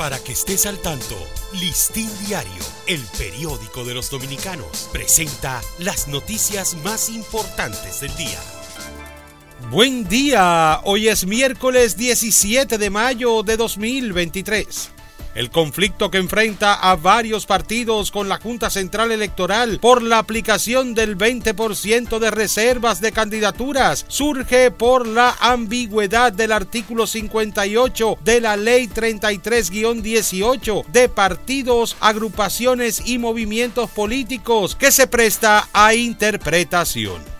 Para que estés al tanto, Listín Diario, el periódico de los dominicanos, presenta las noticias más importantes del día. Buen día, hoy es miércoles 17 de mayo de 2023. El conflicto que enfrenta a varios partidos con la Junta Central Electoral por la aplicación del 20% de reservas de candidaturas surge por la ambigüedad del artículo 58 de la Ley 33-18 de partidos, agrupaciones y movimientos políticos que se presta a interpretación.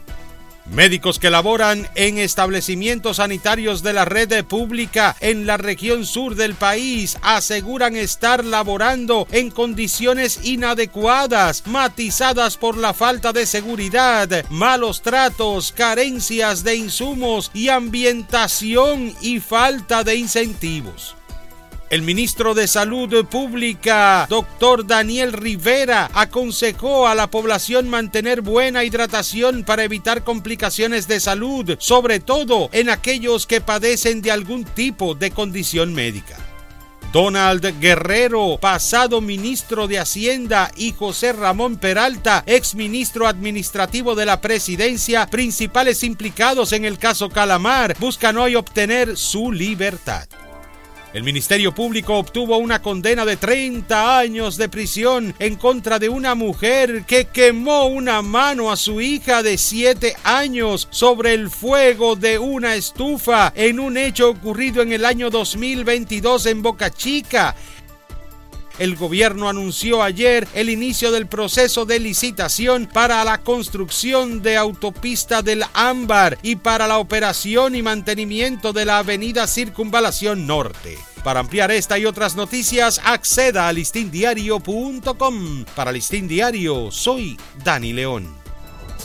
Médicos que laboran en establecimientos sanitarios de la red pública en la región sur del país aseguran estar laborando en condiciones inadecuadas, matizadas por la falta de seguridad, malos tratos, carencias de insumos y ambientación y falta de incentivos. El ministro de Salud Pública, doctor Daniel Rivera, aconsejó a la población mantener buena hidratación para evitar complicaciones de salud, sobre todo en aquellos que padecen de algún tipo de condición médica. Donald Guerrero, pasado ministro de Hacienda, y José Ramón Peralta, ex ministro administrativo de la presidencia, principales implicados en el caso Calamar, buscan hoy obtener su libertad. El Ministerio Público obtuvo una condena de 30 años de prisión en contra de una mujer que quemó una mano a su hija de 7 años sobre el fuego de una estufa en un hecho ocurrido en el año 2022 en Boca Chica. El gobierno anunció ayer el inicio del proceso de licitación para la construcción de autopista del Ámbar y para la operación y mantenimiento de la avenida Circunvalación Norte. Para ampliar esta y otras noticias, acceda a listindiario.com. Para Listín Diario, soy Dani León.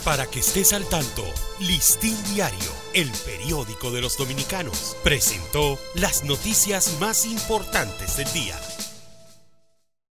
Para que estés al tanto, Listín Diario, el periódico de los dominicanos, presentó las noticias más importantes del día.